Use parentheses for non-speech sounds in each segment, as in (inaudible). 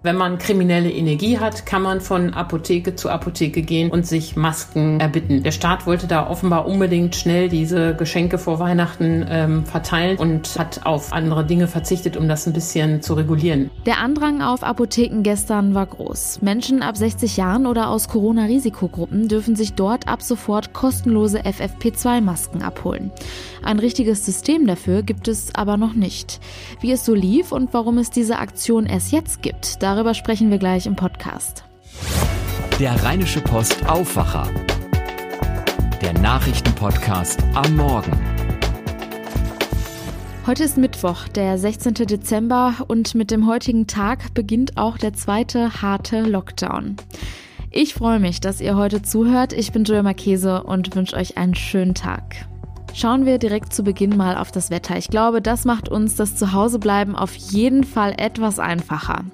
Wenn man kriminelle Energie hat, kann man von Apotheke zu Apotheke gehen und sich Masken erbitten. Der Staat wollte da offenbar unbedingt schnell diese Geschenke vor Weihnachten ähm, verteilen und hat auf andere Dinge verzichtet, um das ein bisschen zu regulieren. Der Andrang auf Apotheken gestern war groß. Menschen ab 60 Jahren oder aus Corona-Risikogruppen dürfen sich dort ab sofort kostenlose FFP2-Masken abholen. Ein richtiges System dafür gibt es aber noch nicht. Wie es so lief und warum es diese Aktion erst jetzt gibt, Darüber sprechen wir gleich im Podcast. Der Rheinische Post Aufwacher. Der Nachrichtenpodcast am Morgen. Heute ist Mittwoch, der 16. Dezember und mit dem heutigen Tag beginnt auch der zweite harte Lockdown. Ich freue mich, dass ihr heute zuhört. Ich bin Julia Marchese und wünsche euch einen schönen Tag. Schauen wir direkt zu Beginn mal auf das Wetter. Ich glaube, das macht uns das Zuhausebleiben auf jeden Fall etwas einfacher.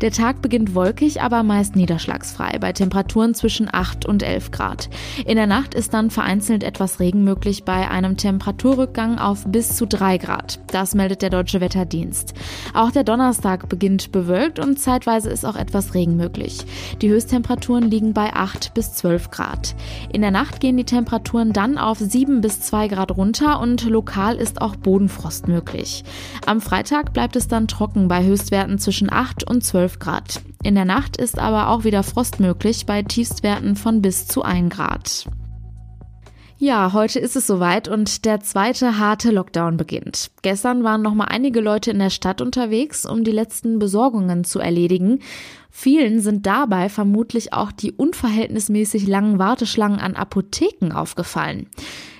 Der Tag beginnt wolkig, aber meist niederschlagsfrei, bei Temperaturen zwischen 8 und 11 Grad. In der Nacht ist dann vereinzelt etwas Regen möglich bei einem Temperaturrückgang auf bis zu 3 Grad. Das meldet der Deutsche Wetterdienst. Auch der Donnerstag beginnt bewölkt und zeitweise ist auch etwas Regen möglich. Die Höchsttemperaturen liegen bei 8 bis 12 Grad. In der Nacht gehen die Temperaturen dann auf 7 bis 2 Grad runter und lokal ist auch Bodenfrost möglich. Am Freitag bleibt es dann trocken bei Höchstwerten zwischen 8 und 12 12 Grad. In der Nacht ist aber auch wieder Frost möglich bei Tiefstwerten von bis zu 1 Grad. Ja, heute ist es soweit und der zweite harte Lockdown beginnt. Gestern waren noch mal einige Leute in der Stadt unterwegs, um die letzten Besorgungen zu erledigen. Vielen sind dabei vermutlich auch die unverhältnismäßig langen Warteschlangen an Apotheken aufgefallen.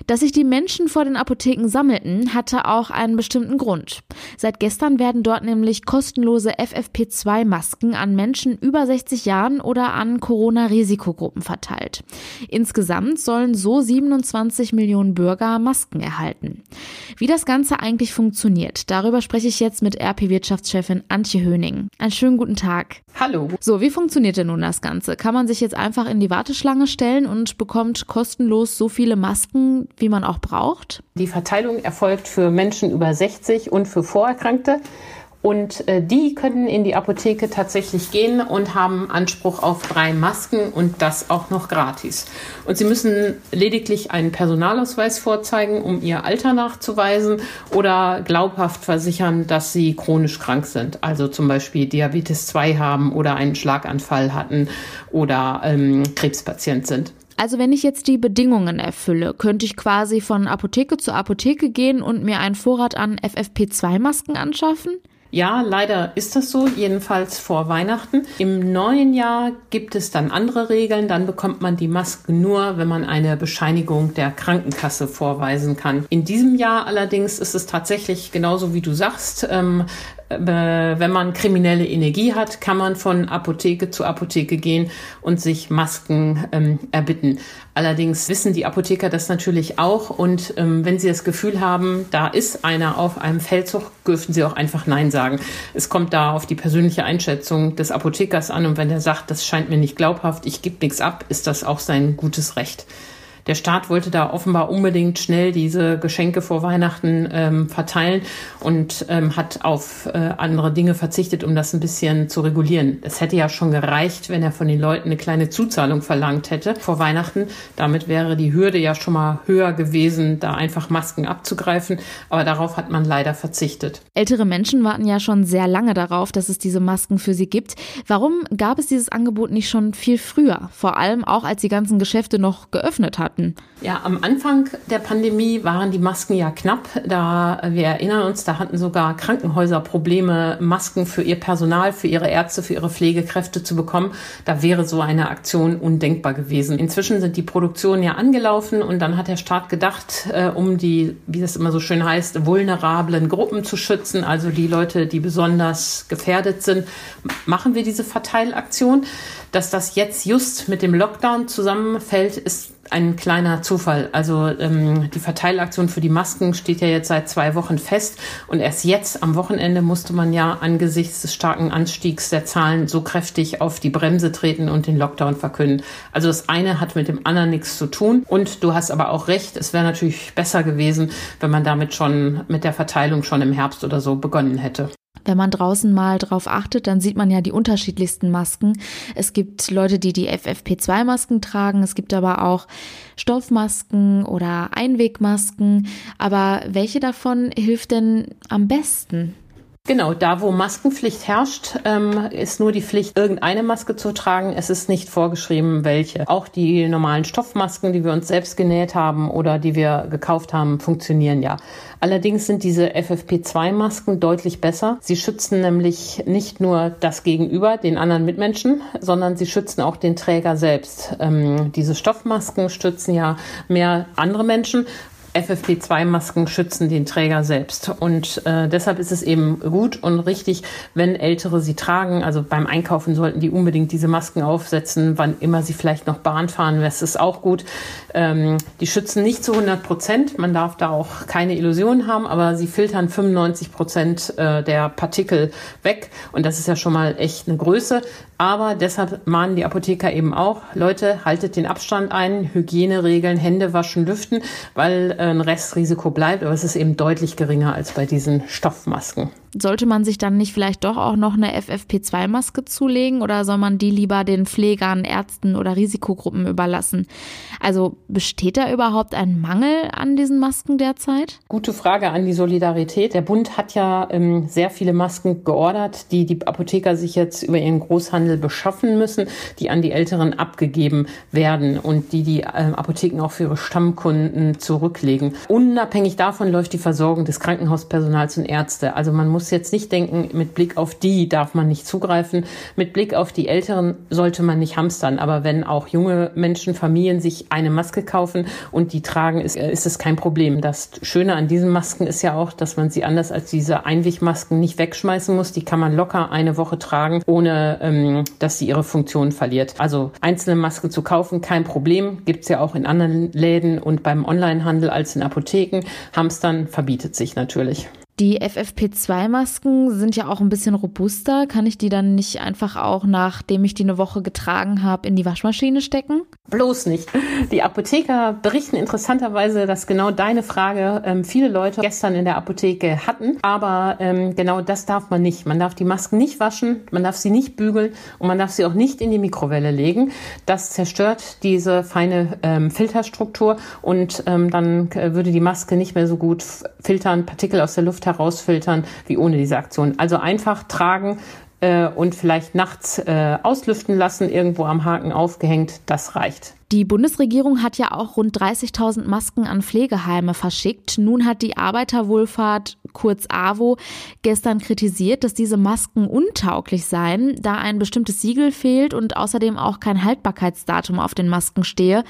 Dass sich die Menschen vor den Apotheken sammelten, hatte auch einen bestimmten Grund. Seit gestern werden dort nämlich kostenlose FFP2-Masken an Menschen über 60 Jahren oder an Corona-Risikogruppen verteilt. Insgesamt sollen so 27 Millionen Bürger Masken erhalten. Wie das Ganze eigentlich funktioniert, darüber spreche ich jetzt mit RP-Wirtschaftschefin Antje Höning. Einen schönen guten Tag. Hallo. So, wie funktioniert denn nun das Ganze? Kann man sich jetzt einfach in die Warteschlange stellen und bekommt kostenlos so viele Masken, wie man auch braucht? Die Verteilung erfolgt für Menschen über 60 und für Vorerkrankte. Und äh, die können in die Apotheke tatsächlich gehen und haben Anspruch auf drei Masken und das auch noch gratis. Und sie müssen lediglich einen Personalausweis vorzeigen, um ihr Alter nachzuweisen oder glaubhaft versichern, dass sie chronisch krank sind. Also zum Beispiel Diabetes 2 haben oder einen Schlaganfall hatten oder ähm, Krebspatient sind. Also wenn ich jetzt die Bedingungen erfülle, könnte ich quasi von Apotheke zu Apotheke gehen und mir einen Vorrat an FFP2-Masken anschaffen? Ja, leider ist das so, jedenfalls vor Weihnachten. Im neuen Jahr gibt es dann andere Regeln. Dann bekommt man die Maske nur, wenn man eine Bescheinigung der Krankenkasse vorweisen kann. In diesem Jahr allerdings ist es tatsächlich genauso wie du sagst. Ähm, wenn man kriminelle Energie hat, kann man von Apotheke zu Apotheke gehen und sich Masken ähm, erbitten. Allerdings wissen die Apotheker das natürlich auch und ähm, wenn sie das Gefühl haben, da ist einer auf einem Feldzug, dürfen sie auch einfach Nein sagen. Es kommt da auf die persönliche Einschätzung des Apothekers an und wenn er sagt, das scheint mir nicht glaubhaft, ich gebe nichts ab, ist das auch sein gutes Recht der Staat wollte da offenbar unbedingt schnell diese Geschenke vor Weihnachten ähm, verteilen und ähm, hat auf äh, andere Dinge verzichtet, um das ein bisschen zu regulieren. Es hätte ja schon gereicht, wenn er von den Leuten eine kleine Zuzahlung verlangt hätte vor Weihnachten. Damit wäre die Hürde ja schon mal höher gewesen, da einfach Masken abzugreifen. Aber darauf hat man leider verzichtet. Ältere Menschen warten ja schon sehr lange darauf, dass es diese Masken für sie gibt. Warum gab es dieses Angebot nicht schon viel früher? Vor allem auch, als die ganzen Geschäfte noch geöffnet hatten hatten. Ja, am Anfang der Pandemie waren die Masken ja knapp. Da wir erinnern uns, da hatten sogar Krankenhäuser Probleme, Masken für ihr Personal, für ihre Ärzte, für ihre Pflegekräfte zu bekommen. Da wäre so eine Aktion undenkbar gewesen. Inzwischen sind die Produktionen ja angelaufen und dann hat der Staat gedacht, äh, um die, wie das immer so schön heißt, vulnerablen Gruppen zu schützen, also die Leute, die besonders gefährdet sind, machen wir diese Verteilaktion. Dass das jetzt just mit dem Lockdown zusammenfällt, ist ein kleiner Zufall. Also ähm, die Verteilaktion für die Masken steht ja jetzt seit zwei Wochen fest und erst jetzt am Wochenende musste man ja angesichts des starken Anstiegs der Zahlen so kräftig auf die Bremse treten und den Lockdown verkünden. Also das eine hat mit dem anderen nichts zu tun und du hast aber auch recht, es wäre natürlich besser gewesen, wenn man damit schon mit der Verteilung schon im Herbst oder so begonnen hätte. Wenn man draußen mal drauf achtet, dann sieht man ja die unterschiedlichsten Masken. Es gibt Leute, die die FFP2-Masken tragen. Es gibt aber auch Stoffmasken oder Einwegmasken. Aber welche davon hilft denn am besten? Genau, da wo Maskenpflicht herrscht, ähm, ist nur die Pflicht, irgendeine Maske zu tragen. Es ist nicht vorgeschrieben, welche. Auch die normalen Stoffmasken, die wir uns selbst genäht haben oder die wir gekauft haben, funktionieren ja. Allerdings sind diese FFP2-Masken deutlich besser. Sie schützen nämlich nicht nur das Gegenüber, den anderen Mitmenschen, sondern sie schützen auch den Träger selbst. Ähm, diese Stoffmasken stützen ja mehr andere Menschen FFP2-Masken schützen den Träger selbst. Und äh, deshalb ist es eben gut und richtig, wenn Ältere sie tragen. Also beim Einkaufen sollten die unbedingt diese Masken aufsetzen, wann immer sie vielleicht noch Bahn fahren. Das ist auch gut. Ähm, die schützen nicht zu 100 Prozent. Man darf da auch keine Illusionen haben, aber sie filtern 95 Prozent äh, der Partikel weg. Und das ist ja schon mal echt eine Größe. Aber deshalb mahnen die Apotheker eben auch, Leute, haltet den Abstand ein, Hygieneregeln, Hände waschen, lüften, weil äh, ein Restrisiko bleibt, aber es ist eben deutlich geringer als bei diesen Stoffmasken. Sollte man sich dann nicht vielleicht doch auch noch eine FFP2-Maske zulegen oder soll man die lieber den Pflegern, Ärzten oder Risikogruppen überlassen? Also besteht da überhaupt ein Mangel an diesen Masken derzeit? Gute Frage an die Solidarität. Der Bund hat ja ähm, sehr viele Masken geordert, die die Apotheker sich jetzt über ihren Großhandel beschaffen müssen, die an die Älteren abgegeben werden und die die äh, Apotheken auch für ihre Stammkunden zurücklegen. Unabhängig davon läuft die Versorgung des Krankenhauspersonals und Ärzte. Also man muss muss jetzt nicht denken, mit Blick auf die darf man nicht zugreifen. Mit Blick auf die Älteren sollte man nicht hamstern. Aber wenn auch junge Menschen, Familien sich eine Maske kaufen und die tragen, ist, ist es kein Problem. Das Schöne an diesen Masken ist ja auch, dass man sie anders als diese Einwegmasken nicht wegschmeißen muss. Die kann man locker eine Woche tragen, ohne ähm, dass sie ihre Funktion verliert. Also einzelne Maske zu kaufen, kein Problem. Gibt's ja auch in anderen Läden und beim Onlinehandel als in Apotheken. Hamstern verbietet sich natürlich. Die FFP2-Masken sind ja auch ein bisschen robuster. Kann ich die dann nicht einfach auch, nachdem ich die eine Woche getragen habe, in die Waschmaschine stecken? Bloß nicht. Die Apotheker berichten interessanterweise, dass genau deine Frage ähm, viele Leute gestern in der Apotheke hatten. Aber ähm, genau das darf man nicht. Man darf die Masken nicht waschen, man darf sie nicht bügeln und man darf sie auch nicht in die Mikrowelle legen. Das zerstört diese feine ähm, Filterstruktur und ähm, dann äh, würde die Maske nicht mehr so gut filtern, Partikel aus der Luft herausfiltern wie ohne diese Aktion. Also einfach tragen äh, und vielleicht nachts äh, auslüften lassen, irgendwo am Haken aufgehängt, das reicht. Die Bundesregierung hat ja auch rund 30.000 Masken an Pflegeheime verschickt. Nun hat die Arbeiterwohlfahrt, kurz AWO, gestern kritisiert, dass diese Masken untauglich seien, da ein bestimmtes Siegel fehlt und außerdem auch kein Haltbarkeitsdatum auf den Masken stehe.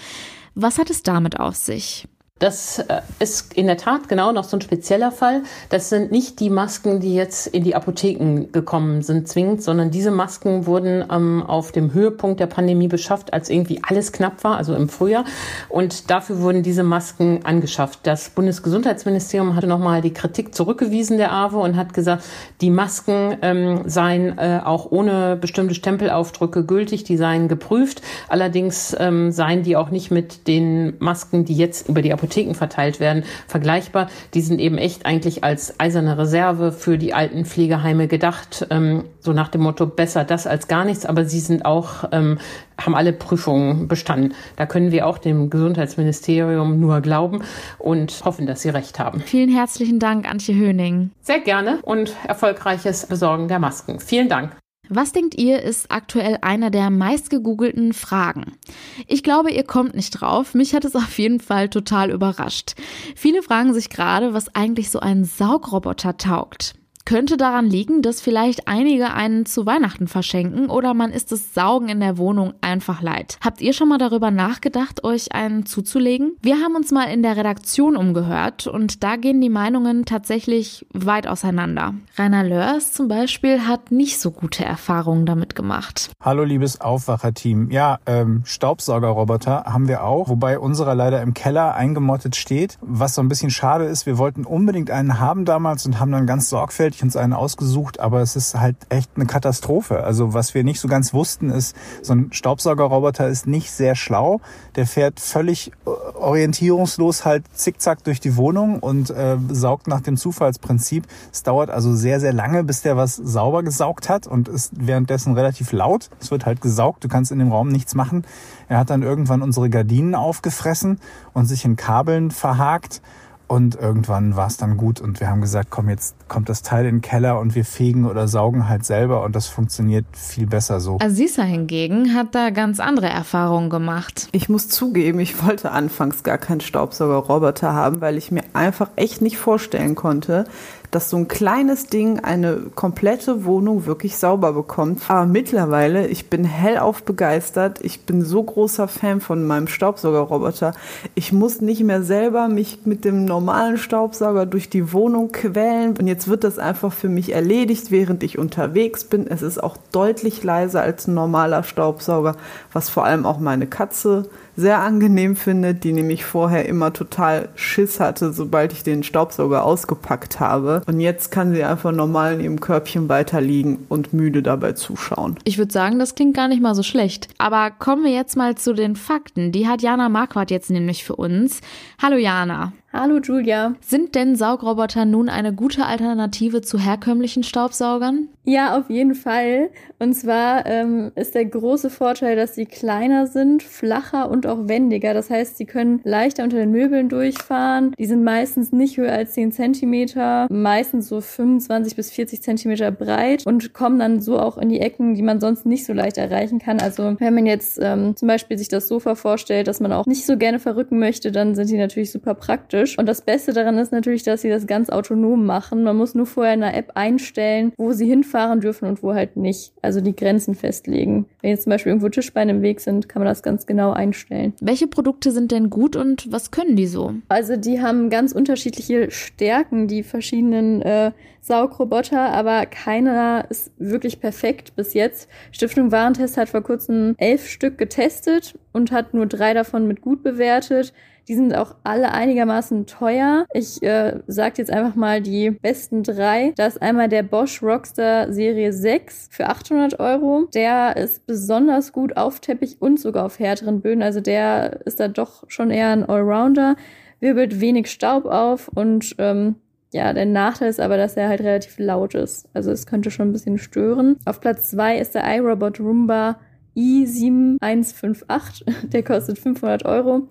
Was hat es damit auf sich? Das äh, ist in der Tat genau noch so ein spezieller Fall. Das sind nicht die Masken, die jetzt in die Apotheken gekommen sind, zwingend, sondern diese Masken wurden ähm, auf dem Höhepunkt der Pandemie beschafft, als irgendwie alles knapp war, also im Frühjahr. Und dafür wurden diese Masken angeschafft. Das Bundesgesundheitsministerium hatte nochmal die Kritik zurückgewiesen der AWO und hat gesagt, die Masken ähm, seien äh, auch ohne bestimmte Stempelaufdrücke gültig, die seien geprüft. Allerdings ähm, seien die auch nicht mit den Masken, die jetzt über die Apotheken Apotheken verteilt werden, vergleichbar. Die sind eben echt eigentlich als eiserne Reserve für die alten Pflegeheime gedacht, ähm, so nach dem Motto besser das als gar nichts, aber sie sind auch, ähm, haben alle Prüfungen bestanden. Da können wir auch dem Gesundheitsministerium nur glauben und hoffen, dass sie recht haben. Vielen herzlichen Dank, Antje Höning. Sehr gerne und erfolgreiches Besorgen der Masken. Vielen Dank. Was denkt ihr, ist aktuell einer der meistgegoogelten Fragen? Ich glaube, ihr kommt nicht drauf. Mich hat es (laughs) auf jeden Fall total überrascht. Viele fragen sich gerade, was eigentlich so ein Saugroboter taugt. Könnte daran liegen, dass vielleicht einige einen zu Weihnachten verschenken oder man ist das Saugen in der Wohnung einfach leid. Habt ihr schon mal darüber nachgedacht, euch einen zuzulegen? Wir haben uns mal in der Redaktion umgehört und da gehen die Meinungen tatsächlich weit auseinander. Rainer Lörs zum Beispiel hat nicht so gute Erfahrungen damit gemacht. Hallo liebes Aufwacherteam. Ja, ähm, Staubsaugerroboter haben wir auch, wobei unserer leider im Keller eingemottet steht. Was so ein bisschen schade ist, wir wollten unbedingt einen haben damals und haben dann ganz sorgfältig sorgfältig uns einen ausgesucht, aber es ist halt echt eine Katastrophe. Also was wir nicht so ganz wussten ist, so ein Staubsaugerroboter ist nicht sehr schlau. Der fährt völlig äh, orientierungslos halt zickzack durch die Wohnung und äh, saugt nach dem Zufallsprinzip. Es dauert also sehr, sehr lange, bis der was sauber gesaugt hat und ist währenddessen relativ laut. Es wird halt gesaugt, du kannst in dem Raum nichts machen. Er hat dann irgendwann unsere Gardinen aufgefressen und sich in Kabeln verhakt. Und irgendwann war es dann gut und wir haben gesagt, komm, jetzt kommt das Teil in den Keller und wir fegen oder saugen halt selber und das funktioniert viel besser so. Asisa hingegen hat da ganz andere Erfahrungen gemacht. Ich muss zugeben, ich wollte anfangs gar keinen Staubsaugerroboter haben, weil ich mir einfach echt nicht vorstellen konnte, dass so ein kleines Ding eine komplette Wohnung wirklich sauber bekommt. Aber mittlerweile, ich bin hellauf begeistert. Ich bin so großer Fan von meinem Staubsaugerroboter. Ich muss nicht mehr selber mich mit dem normalen Staubsauger durch die Wohnung quälen. Und jetzt wird das einfach für mich erledigt, während ich unterwegs bin. Es ist auch deutlich leiser als ein normaler Staubsauger, was vor allem auch meine Katze sehr angenehm finde, die nämlich vorher immer total Schiss hatte, sobald ich den Staubsauger ausgepackt habe. Und jetzt kann sie einfach normal in ihrem Körbchen weiterliegen und müde dabei zuschauen. Ich würde sagen, das klingt gar nicht mal so schlecht. Aber kommen wir jetzt mal zu den Fakten. Die hat Jana Marquardt jetzt nämlich für uns. Hallo Jana. Hallo Julia. Sind denn Saugroboter nun eine gute Alternative zu herkömmlichen Staubsaugern? Ja, auf jeden Fall. Und zwar ähm, ist der große Vorteil, dass sie kleiner sind, flacher und auch wendiger. Das heißt, sie können leichter unter den Möbeln durchfahren. Die sind meistens nicht höher als 10 Zentimeter, meistens so 25 bis 40 Zentimeter breit und kommen dann so auch in die Ecken, die man sonst nicht so leicht erreichen kann. Also wenn man jetzt ähm, zum Beispiel sich das Sofa vorstellt, dass man auch nicht so gerne verrücken möchte, dann sind die natürlich super praktisch praktisch. Und das Beste daran ist natürlich, dass sie das ganz autonom machen. Man muss nur vorher in der App einstellen, wo sie hinfahren dürfen und wo halt nicht. Also die Grenzen festlegen. Wenn jetzt zum Beispiel irgendwo Tischbeine im Weg sind, kann man das ganz genau einstellen. Welche Produkte sind denn gut und was können die so? Also die haben ganz unterschiedliche Stärken, die verschiedenen äh, Saugroboter, aber keiner ist wirklich perfekt bis jetzt. Stiftung Warentest hat vor kurzem elf Stück getestet und hat nur drei davon mit gut bewertet. Die sind auch alle einigermaßen teuer. Ich äh, sage jetzt einfach mal die besten drei. Da ist einmal der Bosch Rockstar Serie 6 für 800 Euro. Der ist besonders gut auf Teppich und sogar auf härteren Böden. Also der ist da doch schon eher ein Allrounder. Wirbelt wenig Staub auf und ähm, ja, der Nachteil ist aber, dass er halt relativ laut ist. Also es könnte schon ein bisschen stören. Auf Platz zwei ist der iRobot Roomba i7158. (laughs) Der kostet 500 Euro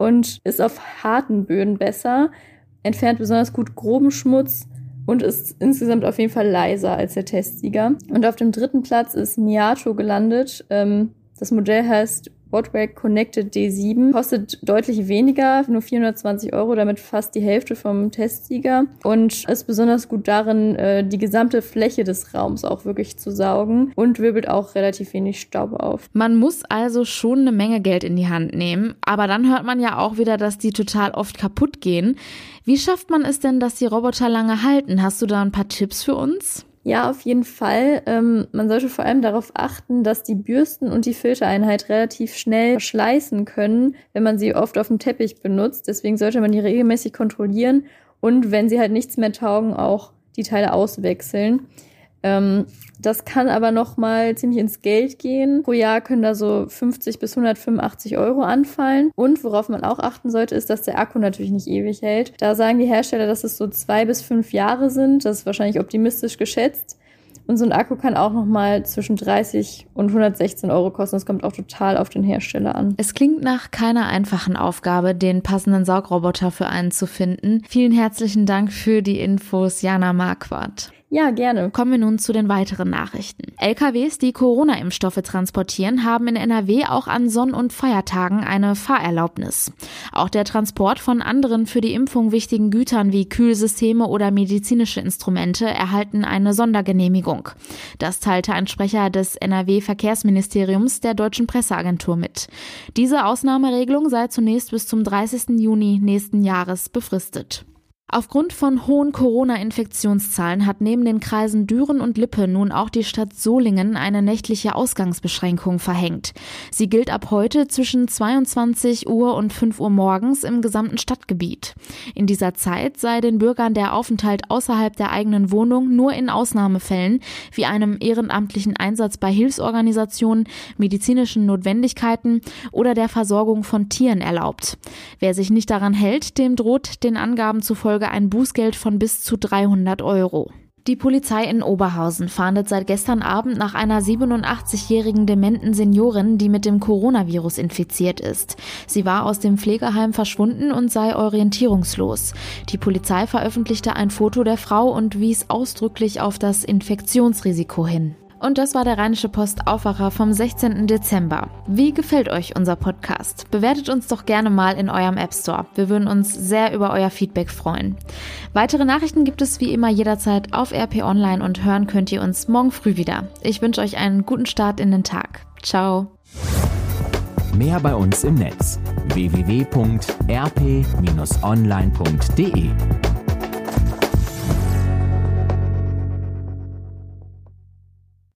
und ist auf harten Böden besser, entfernt besonders gut groben Schmutz und ist insgesamt auf jeden Fall leiser als der Testsieger. Und auf dem dritten Platz ist Miato gelandet. Ähm, das Modell heißt Wattwag Connected D7 kostet deutlich weniger, nur 420 Euro, damit fast die Hälfte vom Testsieger und ist besonders gut darin, äh, die gesamte Fläche des Raums auch wirklich zu saugen und wirbelt auch relativ wenig Staub auf. Man muss also schon eine Menge Geld in die Hand nehmen, aber dann hört man ja auch wieder, dass die total oft kaputt gehen. Wie schafft man es denn, dass die Roboter lange halten? Hast du da ein paar Tipps für uns? Ja, auf jeden Fall. Ähm, man sollte vor allem darauf achten, dass die Bürsten und die Filtereinheit relativ schnell verschleißen können, wenn man sie oft auf dem Teppich benutzt. Deswegen sollte man die regelmäßig kontrollieren und wenn sie halt nichts mehr taugen, auch die Teile auswechseln. Ähm, das kann aber noch mal ziemlich ins Geld gehen. Pro Jahr können da so 50 bis 185 Euro anfallen. Und worauf man auch achten sollte, ist, dass der Akku natürlich nicht ewig hält. Da sagen die Hersteller, dass es so zwei bis fünf Jahre sind. Das ist wahrscheinlich optimistisch geschätzt. Und so ein Akku kann auch nochmal zwischen 30 und 116 Euro kosten. Das kommt auch total auf den Hersteller an. Es klingt nach keiner einfachen Aufgabe, den passenden Saugroboter für einen zu finden. Vielen herzlichen Dank für die Infos, Jana Marquardt. Ja, gerne. Kommen wir nun zu den weiteren Nachrichten. LKWs, die Corona-Impfstoffe transportieren, haben in NRW auch an Sonn- und Feiertagen eine Fahrerlaubnis. Auch der Transport von anderen für die Impfung wichtigen Gütern wie Kühlsysteme oder medizinische Instrumente erhalten eine Sondergenehmigung. Das teilte ein Sprecher des NRW-Verkehrsministeriums der deutschen Presseagentur mit. Diese Ausnahmeregelung sei zunächst bis zum 30. Juni nächsten Jahres befristet. Aufgrund von hohen Corona-Infektionszahlen hat neben den Kreisen Düren und Lippe nun auch die Stadt Solingen eine nächtliche Ausgangsbeschränkung verhängt. Sie gilt ab heute zwischen 22 Uhr und 5 Uhr morgens im gesamten Stadtgebiet. In dieser Zeit sei den Bürgern der Aufenthalt außerhalb der eigenen Wohnung nur in Ausnahmefällen wie einem ehrenamtlichen Einsatz bei Hilfsorganisationen, medizinischen Notwendigkeiten oder der Versorgung von Tieren erlaubt. Wer sich nicht daran hält, dem droht den Angaben zufolge Folge ein Bußgeld von bis zu 300 Euro. Die Polizei in Oberhausen fahndet seit gestern Abend nach einer 87-jährigen dementen Seniorin, die mit dem Coronavirus infiziert ist. Sie war aus dem Pflegeheim verschwunden und sei orientierungslos. Die Polizei veröffentlichte ein Foto der Frau und wies ausdrücklich auf das Infektionsrisiko hin. Und das war der Rheinische Post Aufwacher vom 16. Dezember. Wie gefällt euch unser Podcast? Bewertet uns doch gerne mal in eurem App Store. Wir würden uns sehr über euer Feedback freuen. Weitere Nachrichten gibt es wie immer jederzeit auf RP Online und hören könnt ihr uns morgen früh wieder. Ich wünsche euch einen guten Start in den Tag. Ciao. Mehr bei uns im Netz www.rp-online.de